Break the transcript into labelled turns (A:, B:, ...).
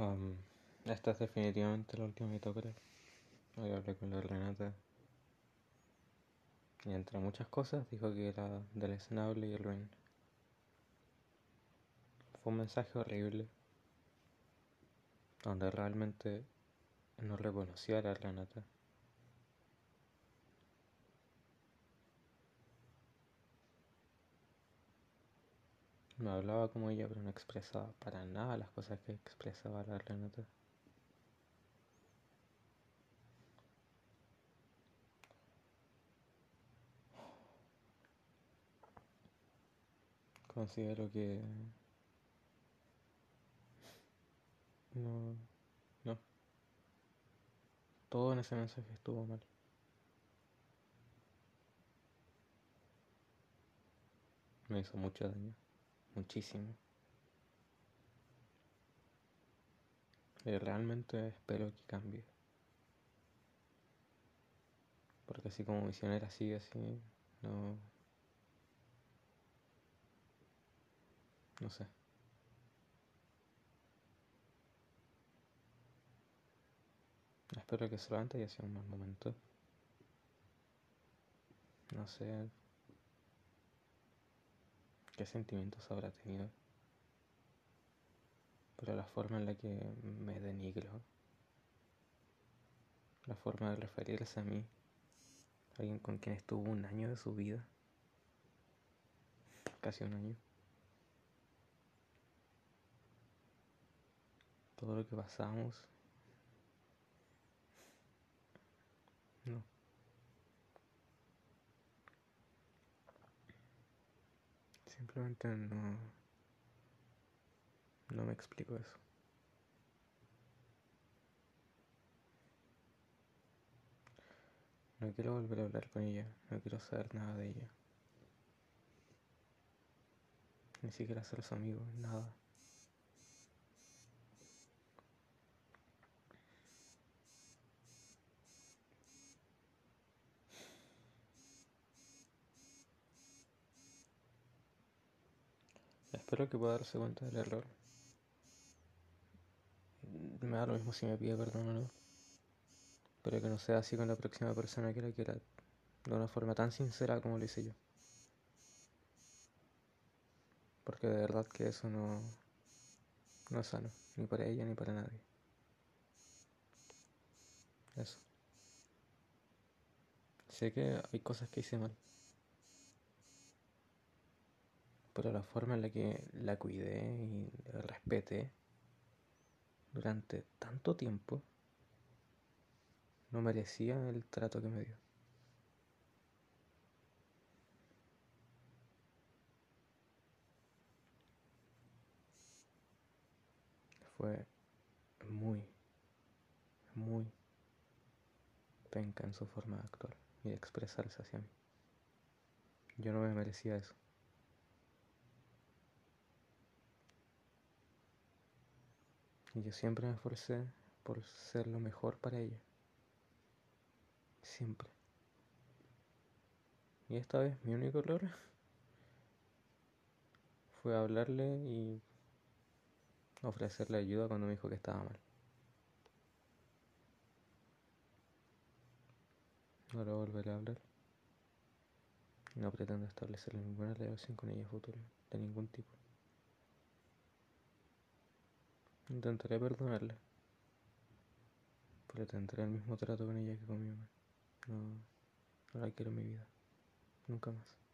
A: Um, esta es definitivamente la última tocaré. Hoy hablé con la Renata. Y entre muchas cosas dijo que era del Snable y el Ruin. Fue un mensaje horrible. Donde realmente no reconoció a la Renata. No hablaba como ella, pero no expresaba para nada las cosas que expresaba la Renata. Considero que no, no. Todo en ese mensaje estuvo mal. Me hizo mucho daño muchísimo. Y realmente espero que cambie. Porque así como misionera sigue así, no. No sé. Espero que solamente haya sido un mal momento. No sé, qué sentimientos habrá tenido. Pero la forma en la que me denigro, la forma de referirse a mí, alguien con quien estuvo un año de su vida, casi un año. Todo lo que pasamos. No. Simplemente no, no me explico eso. No quiero volver a hablar con ella, no quiero saber nada de ella. Ni siquiera ser su amigo, nada. Espero que pueda darse cuenta del error. Me da lo mismo si me pide perdón o no. Pero que no sea así con la próxima persona que la quiera de una forma tan sincera como lo hice yo. Porque de verdad que eso no, no es sano, ni para ella ni para nadie. Eso. Sé que hay cosas que hice mal. Pero la forma en la que la cuidé y la respeté durante tanto tiempo no merecía el trato que me dio. Fue muy, muy penca en su forma de actuar y de expresarse hacia mí. Yo no me merecía eso. Y yo siempre me esforcé por ser lo mejor para ella. Siempre. Y esta vez mi único error fue hablarle y ofrecerle ayuda cuando me dijo que estaba mal. Ahora volveré a hablar. No pretendo establecer ninguna relación con ella futura, de ningún tipo. Intentaré perdonarla. Pero tendré el mismo trato con ella que con mi mamá. No, no la quiero en mi vida. Nunca más.